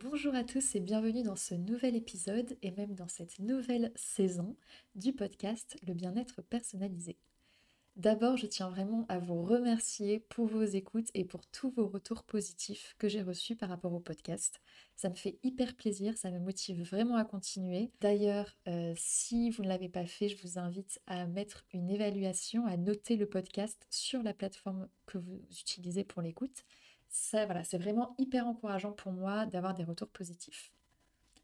Bonjour à tous et bienvenue dans ce nouvel épisode et même dans cette nouvelle saison du podcast Le bien-être personnalisé. D'abord, je tiens vraiment à vous remercier pour vos écoutes et pour tous vos retours positifs que j'ai reçus par rapport au podcast. Ça me fait hyper plaisir, ça me motive vraiment à continuer. D'ailleurs, euh, si vous ne l'avez pas fait, je vous invite à mettre une évaluation, à noter le podcast sur la plateforme que vous utilisez pour l'écoute. Voilà, c'est vraiment hyper encourageant pour moi d'avoir des retours positifs.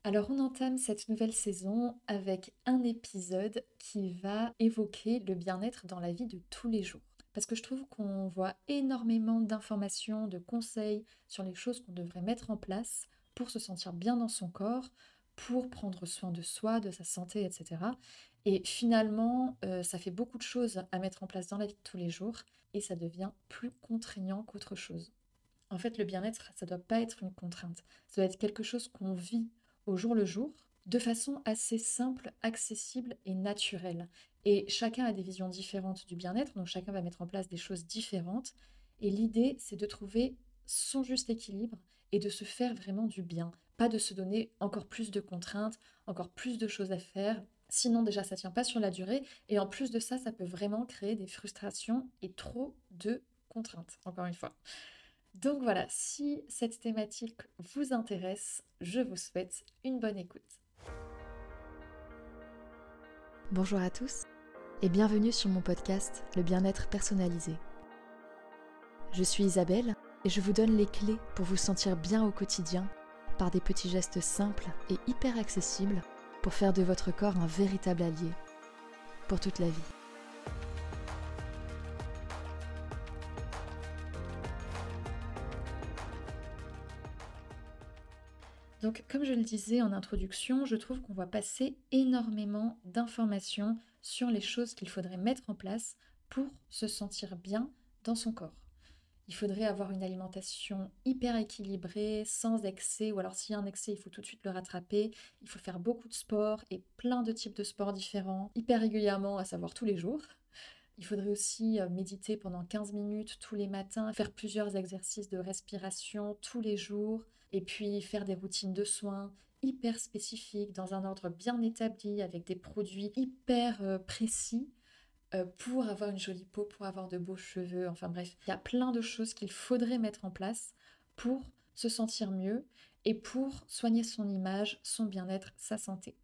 Alors on entame cette nouvelle saison avec un épisode qui va évoquer le bien-être dans la vie de tous les jours. Parce que je trouve qu'on voit énormément d'informations, de conseils sur les choses qu'on devrait mettre en place pour se sentir bien dans son corps, pour prendre soin de soi, de sa santé, etc. Et finalement, euh, ça fait beaucoup de choses à mettre en place dans la vie de tous les jours et ça devient plus contraignant qu'autre chose. En fait, le bien-être, ça ne doit pas être une contrainte. Ça doit être quelque chose qu'on vit au jour le jour, de façon assez simple, accessible et naturelle. Et chacun a des visions différentes du bien-être, donc chacun va mettre en place des choses différentes. Et l'idée, c'est de trouver son juste équilibre et de se faire vraiment du bien, pas de se donner encore plus de contraintes, encore plus de choses à faire. Sinon déjà ça tient pas sur la durée et en plus de ça ça peut vraiment créer des frustrations et trop de contraintes encore une fois. Donc voilà, si cette thématique vous intéresse, je vous souhaite une bonne écoute. Bonjour à tous et bienvenue sur mon podcast Le bien-être personnalisé. Je suis Isabelle et je vous donne les clés pour vous sentir bien au quotidien par des petits gestes simples et hyper accessibles pour faire de votre corps un véritable allié pour toute la vie. Donc, comme je le disais en introduction, je trouve qu'on voit passer énormément d'informations sur les choses qu'il faudrait mettre en place pour se sentir bien dans son corps. Il faudrait avoir une alimentation hyper équilibrée, sans excès, ou alors s'il y a un excès, il faut tout de suite le rattraper. Il faut faire beaucoup de sport et plein de types de sports différents, hyper régulièrement, à savoir tous les jours. Il faudrait aussi euh, méditer pendant 15 minutes tous les matins, faire plusieurs exercices de respiration tous les jours, et puis faire des routines de soins hyper spécifiques, dans un ordre bien établi, avec des produits hyper euh, précis euh, pour avoir une jolie peau, pour avoir de beaux cheveux, enfin bref, il y a plein de choses qu'il faudrait mettre en place pour se sentir mieux et pour soigner son image, son bien-être, sa santé.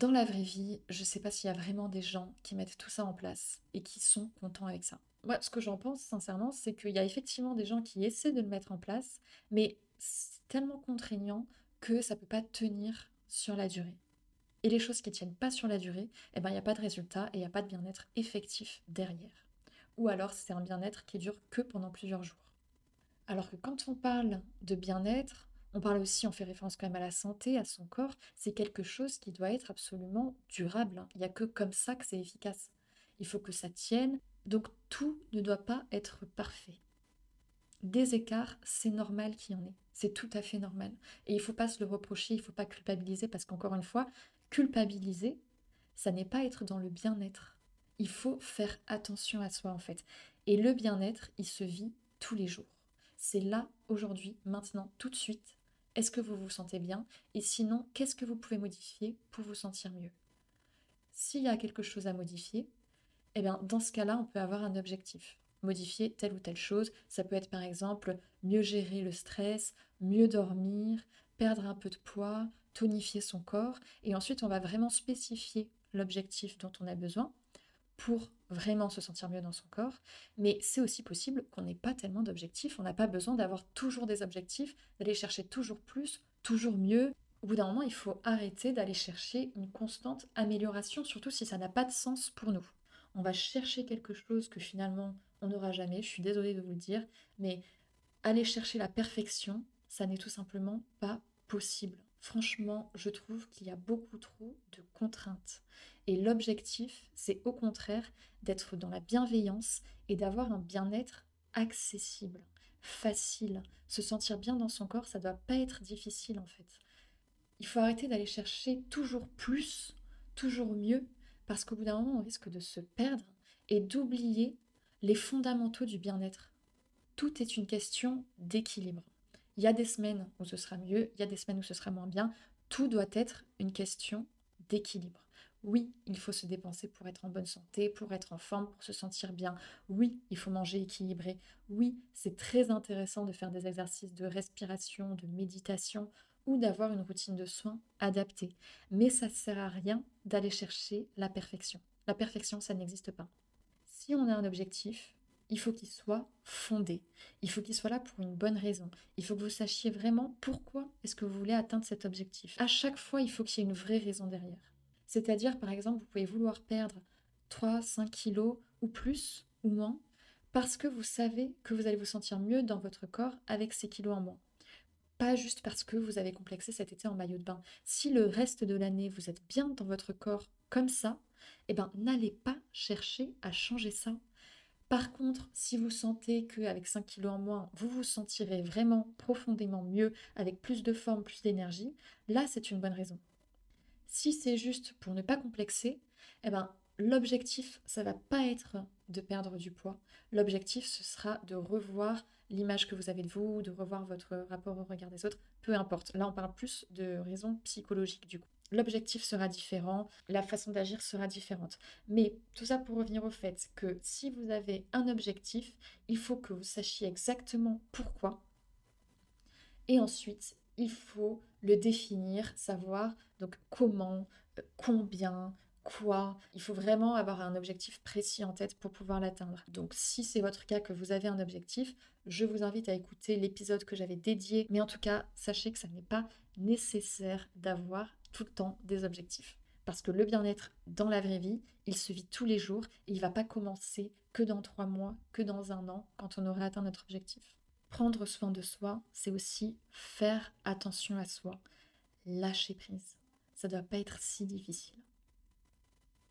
Dans la vraie vie, je sais pas s'il y a vraiment des gens qui mettent tout ça en place et qui sont contents avec ça. Moi, ce que j'en pense sincèrement, c'est qu'il y a effectivement des gens qui essaient de le mettre en place, mais c'est tellement contraignant que ça ne peut pas tenir sur la durée. Et les choses qui tiennent pas sur la durée, eh ben, il n'y a pas de résultat et il n'y a pas de bien-être effectif derrière. Ou alors c'est un bien-être qui dure que pendant plusieurs jours. Alors que quand on parle de bien-être, on parle aussi, on fait référence quand même à la santé, à son corps, c'est quelque chose qui doit être absolument durable. Hein. Il n'y a que comme ça que c'est efficace. Il faut que ça tienne. Donc tout ne doit pas être parfait. Des écarts, c'est normal qu'il y en ait. C'est tout à fait normal. Et il ne faut pas se le reprocher, il ne faut pas culpabiliser, parce qu'encore une fois, culpabiliser, ça n'est pas être dans le bien-être. Il faut faire attention à soi en fait. Et le bien-être, il se vit tous les jours. C'est là, aujourd'hui, maintenant, tout de suite. Est-ce que vous vous sentez bien? Et sinon, qu'est-ce que vous pouvez modifier pour vous sentir mieux? S'il y a quelque chose à modifier, eh bien, dans ce cas-là, on peut avoir un objectif modifier telle ou telle chose. Ça peut être par exemple mieux gérer le stress, mieux dormir, perdre un peu de poids, tonifier son corps. Et ensuite, on va vraiment spécifier l'objectif dont on a besoin pour vraiment se sentir mieux dans son corps. Mais c'est aussi possible qu'on n'ait pas tellement d'objectifs. On n'a pas besoin d'avoir toujours des objectifs, d'aller chercher toujours plus, toujours mieux. Au bout d'un moment, il faut arrêter d'aller chercher une constante amélioration, surtout si ça n'a pas de sens pour nous. On va chercher quelque chose que finalement on n'aura jamais, je suis désolée de vous le dire, mais aller chercher la perfection, ça n'est tout simplement pas possible. Franchement, je trouve qu'il y a beaucoup trop de contraintes. Et l'objectif, c'est au contraire d'être dans la bienveillance et d'avoir un bien-être accessible, facile. Se sentir bien dans son corps, ça ne doit pas être difficile en fait. Il faut arrêter d'aller chercher toujours plus, toujours mieux, parce qu'au bout d'un moment, on risque de se perdre et d'oublier les fondamentaux du bien-être. Tout est une question d'équilibre. Il y a des semaines où ce sera mieux, il y a des semaines où ce sera moins bien. Tout doit être une question d'équilibre. Oui, il faut se dépenser pour être en bonne santé, pour être en forme, pour se sentir bien. Oui, il faut manger équilibré. Oui, c'est très intéressant de faire des exercices de respiration, de méditation ou d'avoir une routine de soins adaptée. Mais ça ne sert à rien d'aller chercher la perfection. La perfection, ça n'existe pas. Si on a un objectif, il faut qu'il soit fondé. Il faut qu'il soit là pour une bonne raison. Il faut que vous sachiez vraiment pourquoi est-ce que vous voulez atteindre cet objectif. À chaque fois, il faut qu'il y ait une vraie raison derrière. C'est-à-dire, par exemple, vous pouvez vouloir perdre 3, 5 kilos ou plus ou moins parce que vous savez que vous allez vous sentir mieux dans votre corps avec ces kilos en moins. Pas juste parce que vous avez complexé cet été en maillot de bain. Si le reste de l'année, vous êtes bien dans votre corps comme ça, eh ben, n'allez pas chercher à changer ça. Par contre, si vous sentez qu'avec 5 kilos en moins, vous vous sentirez vraiment profondément mieux, avec plus de forme, plus d'énergie, là, c'est une bonne raison. Si c'est juste pour ne pas complexer, eh ben, l'objectif, ça va pas être de perdre du poids. L'objectif, ce sera de revoir l'image que vous avez de vous, de revoir votre rapport au regard des autres, peu importe. Là, on parle plus de raisons psychologiques du coup. L'objectif sera différent, la façon d'agir sera différente. Mais tout ça pour revenir au fait que si vous avez un objectif, il faut que vous sachiez exactement pourquoi. Et ensuite, il faut le définir, savoir donc comment, euh, combien, quoi. Il faut vraiment avoir un objectif précis en tête pour pouvoir l'atteindre. Donc si c'est votre cas que vous avez un objectif, je vous invite à écouter l'épisode que j'avais dédié. Mais en tout cas, sachez que ça n'est pas nécessaire d'avoir tout le temps des objectifs. Parce que le bien-être dans la vraie vie, il se vit tous les jours il ne va pas commencer que dans trois mois, que dans un an, quand on aura atteint notre objectif. Prendre soin de soi, c'est aussi faire attention à soi, lâcher prise. Ça ne doit pas être si difficile.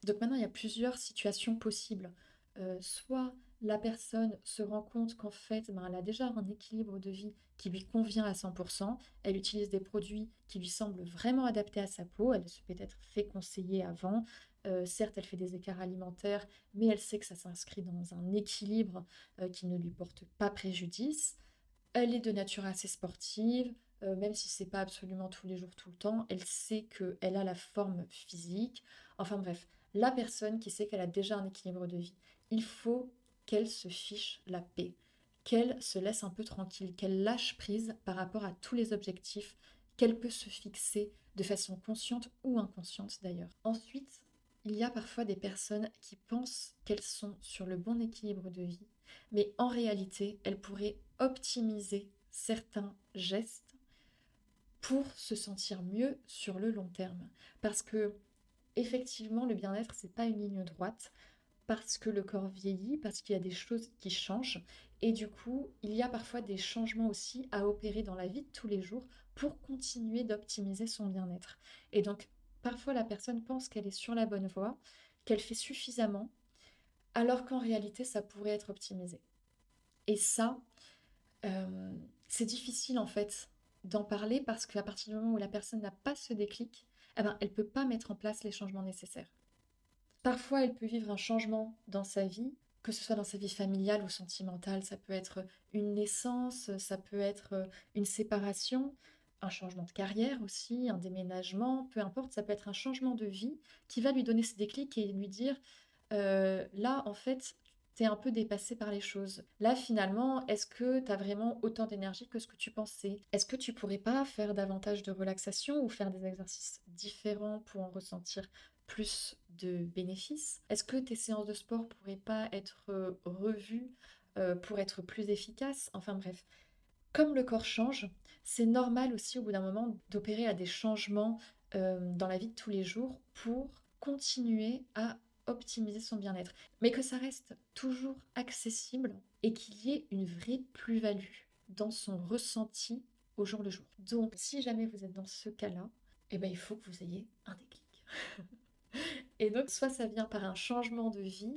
Donc maintenant, il y a plusieurs situations possibles. Euh, soit la personne se rend compte qu'en fait, ben, elle a déjà un équilibre de vie qui lui convient à 100%, elle utilise des produits qui lui semblent vraiment adaptés à sa peau, elle se peut-être fait conseiller avant, euh, certes, elle fait des écarts alimentaires, mais elle sait que ça s'inscrit dans un équilibre euh, qui ne lui porte pas préjudice. Elle est de nature assez sportive, euh, même si c'est pas absolument tous les jours, tout le temps. Elle sait qu'elle a la forme physique. Enfin bref, la personne qui sait qu'elle a déjà un équilibre de vie, il faut qu'elle se fiche la paix, qu'elle se laisse un peu tranquille, qu'elle lâche prise par rapport à tous les objectifs qu'elle peut se fixer de façon consciente ou inconsciente d'ailleurs. Ensuite, il y a parfois des personnes qui pensent qu'elles sont sur le bon équilibre de vie, mais en réalité, elles pourraient optimiser certains gestes pour se sentir mieux sur le long terme. Parce que effectivement, le bien-être, c'est pas une ligne droite parce que le corps vieillit, parce qu'il y a des choses qui changent. Et du coup, il y a parfois des changements aussi à opérer dans la vie de tous les jours pour continuer d'optimiser son bien-être. Et donc, parfois, la personne pense qu'elle est sur la bonne voie, qu'elle fait suffisamment, alors qu'en réalité, ça pourrait être optimisé. Et ça, euh, c'est difficile en fait d'en parler parce qu'à partir du moment où la personne n'a pas ce déclic, eh ben, elle ne peut pas mettre en place les changements nécessaires. Parfois, elle peut vivre un changement dans sa vie, que ce soit dans sa vie familiale ou sentimentale. Ça peut être une naissance, ça peut être une séparation, un changement de carrière aussi, un déménagement, peu importe, ça peut être un changement de vie qui va lui donner ce déclic et lui dire, euh, là, en fait, un peu dépassé par les choses. Là, finalement, est-ce que tu as vraiment autant d'énergie que ce que tu pensais? Est-ce que tu pourrais pas faire davantage de relaxation ou faire des exercices différents pour en ressentir plus de bénéfices? Est-ce que tes séances de sport pourraient pas être euh, revues euh, pour être plus efficaces? Enfin bref, comme le corps change, c'est normal aussi au bout d'un moment d'opérer à des changements euh, dans la vie de tous les jours pour continuer à optimiser son bien-être, mais que ça reste toujours accessible et qu'il y ait une vraie plus-value dans son ressenti au jour le jour. Donc, si jamais vous êtes dans ce cas-là, eh ben, il faut que vous ayez un déclic. et donc, soit ça vient par un changement de vie,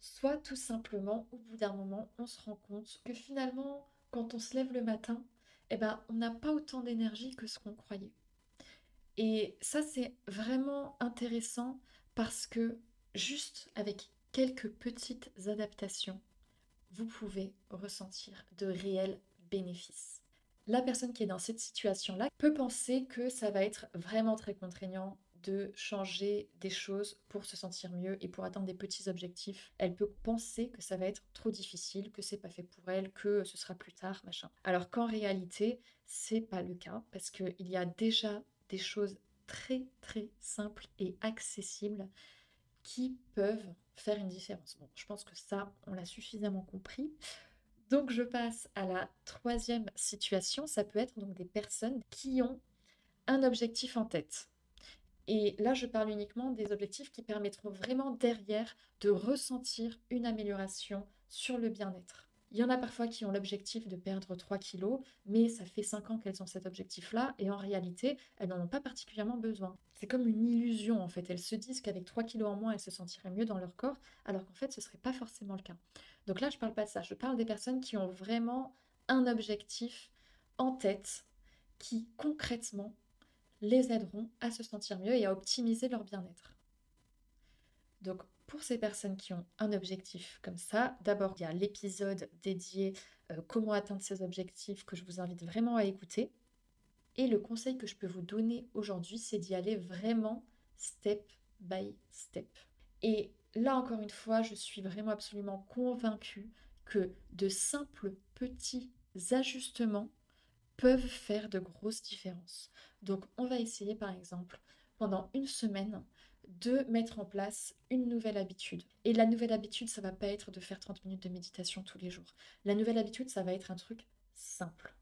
soit tout simplement, au bout d'un moment, on se rend compte que finalement, quand on se lève le matin, eh ben, on n'a pas autant d'énergie que ce qu'on croyait. Et ça, c'est vraiment intéressant parce que juste avec quelques petites adaptations, vous pouvez ressentir de réels bénéfices. la personne qui est dans cette situation-là peut penser que ça va être vraiment très contraignant de changer des choses pour se sentir mieux et pour atteindre des petits objectifs. Elle peut penser que ça va être trop difficile, que c'est pas fait pour elle, que ce sera plus tard, machin. Alors qu'en réalité, c'est pas le cas parce qu'il y a déjà des choses très très simples et accessibles qui peuvent faire une différence. Bon, je pense que ça, on l'a suffisamment compris. Donc je passe à la troisième situation. Ça peut être donc des personnes qui ont un objectif en tête. Et là, je parle uniquement des objectifs qui permettront vraiment derrière de ressentir une amélioration sur le bien-être. Il y en a parfois qui ont l'objectif de perdre 3 kilos, mais ça fait 5 ans qu'elles ont cet objectif-là, et en réalité, elles n'en ont pas particulièrement besoin. C'est comme une illusion, en fait. Elles se disent qu'avec 3 kilos en moins, elles se sentiraient mieux dans leur corps, alors qu'en fait, ce ne serait pas forcément le cas. Donc là, je ne parle pas de ça, je parle des personnes qui ont vraiment un objectif en tête, qui concrètement les aideront à se sentir mieux et à optimiser leur bien-être. Donc pour ces personnes qui ont un objectif comme ça, d'abord il y a l'épisode dédié euh, comment atteindre ces objectifs que je vous invite vraiment à écouter. Et le conseil que je peux vous donner aujourd'hui, c'est d'y aller vraiment step by step. Et là encore une fois, je suis vraiment absolument convaincue que de simples petits ajustements peuvent faire de grosses différences. Donc on va essayer par exemple pendant une semaine de mettre en place une nouvelle habitude. Et la nouvelle habitude, ça va pas être de faire 30 minutes de méditation tous les jours. La nouvelle habitude, ça va être un truc simple.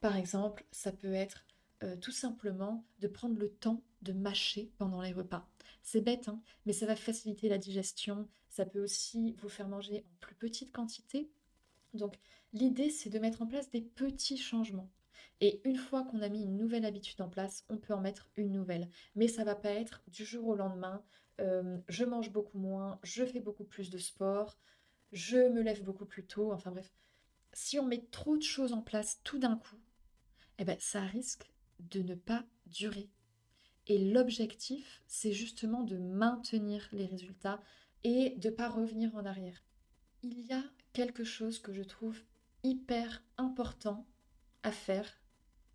Par exemple, ça peut être euh, tout simplement de prendre le temps de mâcher pendant les repas. C'est bête, hein, mais ça va faciliter la digestion. Ça peut aussi vous faire manger en plus petite quantité. Donc l'idée, c'est de mettre en place des petits changements. Et une fois qu'on a mis une nouvelle habitude en place, on peut en mettre une nouvelle. Mais ça va pas être du jour au lendemain. Euh, je mange beaucoup moins, je fais beaucoup plus de sport, je me lève beaucoup plus tôt. Enfin bref, si on met trop de choses en place tout d'un coup, eh ben, ça risque de ne pas durer. Et l'objectif, c'est justement de maintenir les résultats et de ne pas revenir en arrière. Il y a quelque chose que je trouve hyper important à faire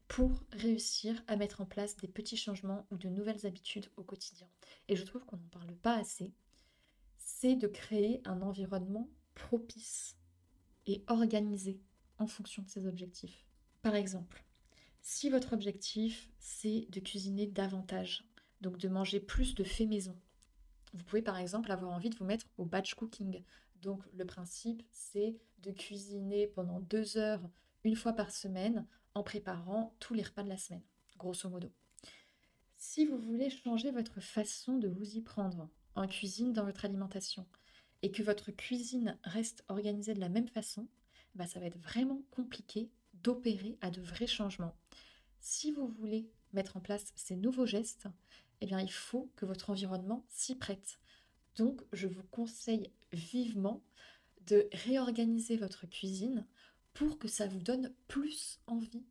pour réussir à mettre en place des petits changements ou de nouvelles habitudes au quotidien. Et je trouve qu'on n'en parle pas assez. C'est de créer un environnement propice et organisé en fonction de ses objectifs. Par exemple, si votre objectif c'est de cuisiner davantage, donc de manger plus de fait maison, vous pouvez par exemple avoir envie de vous mettre au batch cooking. Donc le principe c'est de cuisiner pendant deux heures une fois par semaine en préparant tous les repas de la semaine, grosso modo. Si vous voulez changer votre façon de vous y prendre en cuisine dans votre alimentation et que votre cuisine reste organisée de la même façon, bah ça va être vraiment compliqué d'opérer à de vrais changements. Si vous voulez mettre en place ces nouveaux gestes, eh bien il faut que votre environnement s'y prête. Donc je vous conseille vivement de réorganiser votre cuisine pour que ça vous donne plus envie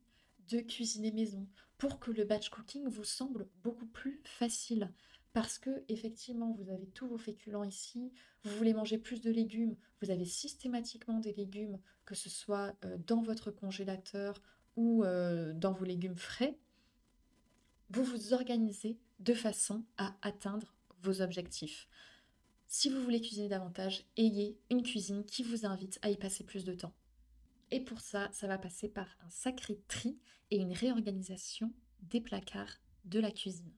de cuisiner maison, pour que le batch cooking vous semble beaucoup plus facile. Parce que effectivement, vous avez tous vos féculents ici, vous voulez manger plus de légumes, vous avez systématiquement des légumes, que ce soit euh, dans votre congélateur ou euh, dans vos légumes frais. Vous vous organisez de façon à atteindre vos objectifs. Si vous voulez cuisiner davantage, ayez une cuisine qui vous invite à y passer plus de temps. Et pour ça, ça va passer par un sacré tri et une réorganisation des placards de la cuisine.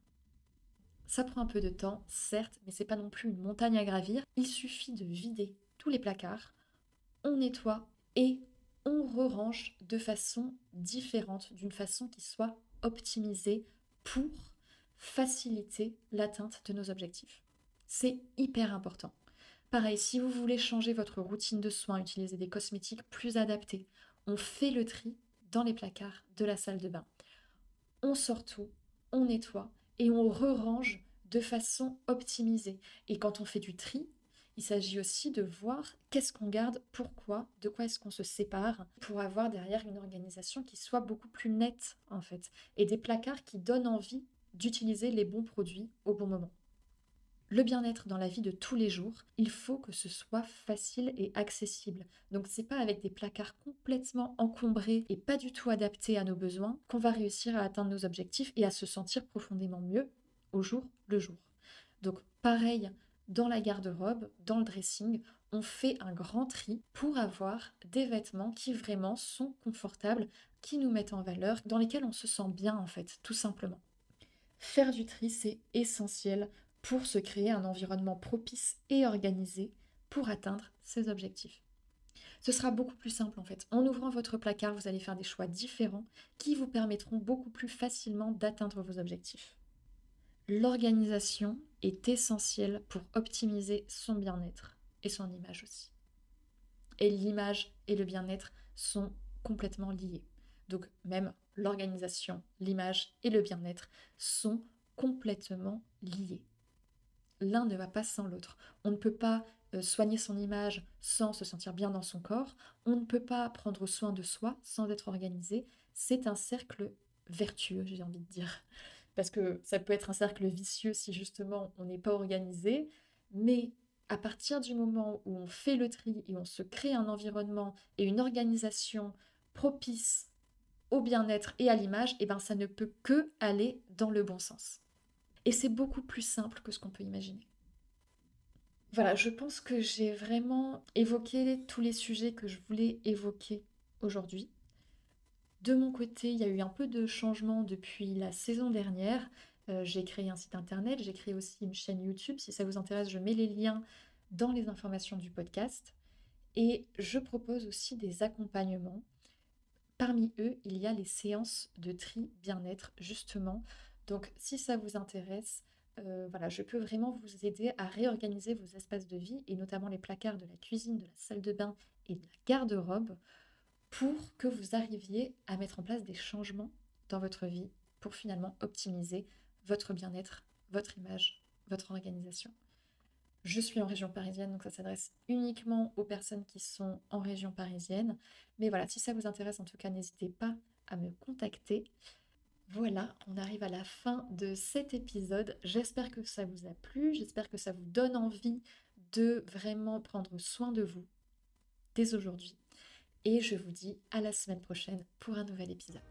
Ça prend un peu de temps, certes, mais c'est pas non plus une montagne à gravir. Il suffit de vider tous les placards, on nettoie et on re-range de façon différente, d'une façon qui soit optimisée pour faciliter l'atteinte de nos objectifs. C'est hyper important. Pareil, si vous voulez changer votre routine de soins, utiliser des cosmétiques plus adaptés, on fait le tri dans les placards de la salle de bain. On sort tout, on nettoie et on re-range de façon optimisée. Et quand on fait du tri, il s'agit aussi de voir qu'est-ce qu'on garde, pourquoi, de quoi est-ce qu'on se sépare, pour avoir derrière une organisation qui soit beaucoup plus nette en fait, et des placards qui donnent envie d'utiliser les bons produits au bon moment. Le bien-être dans la vie de tous les jours, il faut que ce soit facile et accessible. Donc c'est pas avec des placards complètement encombrés et pas du tout adaptés à nos besoins qu'on va réussir à atteindre nos objectifs et à se sentir profondément mieux au jour le jour. Donc pareil, dans la garde-robe, dans le dressing, on fait un grand tri pour avoir des vêtements qui vraiment sont confortables, qui nous mettent en valeur, dans lesquels on se sent bien en fait, tout simplement. Faire du tri, c'est essentiel pour se créer un environnement propice et organisé pour atteindre ses objectifs. Ce sera beaucoup plus simple en fait. En ouvrant votre placard, vous allez faire des choix différents qui vous permettront beaucoup plus facilement d'atteindre vos objectifs. L'organisation est essentielle pour optimiser son bien-être et son image aussi. Et l'image et le bien-être sont complètement liés. Donc même l'organisation, l'image et le bien-être sont complètement liés. L'un ne va pas sans l'autre. On ne peut pas euh, soigner son image sans se sentir bien dans son corps. On ne peut pas prendre soin de soi sans être organisé. C'est un cercle vertueux, j'ai envie de dire. Parce que ça peut être un cercle vicieux si justement on n'est pas organisé. Mais à partir du moment où on fait le tri et on se crée un environnement et une organisation propice au bien-être et à l'image, eh ben ça ne peut que aller dans le bon sens. Et c'est beaucoup plus simple que ce qu'on peut imaginer. Voilà, je pense que j'ai vraiment évoqué tous les sujets que je voulais évoquer aujourd'hui. De mon côté, il y a eu un peu de changement depuis la saison dernière. Euh, j'ai créé un site internet, j'ai créé aussi une chaîne YouTube. Si ça vous intéresse, je mets les liens dans les informations du podcast. Et je propose aussi des accompagnements. Parmi eux, il y a les séances de tri bien-être, justement, donc si ça vous intéresse, euh, voilà, je peux vraiment vous aider à réorganiser vos espaces de vie et notamment les placards de la cuisine, de la salle de bain et de la garde-robe pour que vous arriviez à mettre en place des changements dans votre vie pour finalement optimiser votre bien-être, votre image, votre organisation. Je suis en région parisienne, donc ça s'adresse uniquement aux personnes qui sont en région parisienne. Mais voilà, si ça vous intéresse, en tout cas, n'hésitez pas à me contacter. Voilà, on arrive à la fin de cet épisode. J'espère que ça vous a plu, j'espère que ça vous donne envie de vraiment prendre soin de vous dès aujourd'hui. Et je vous dis à la semaine prochaine pour un nouvel épisode.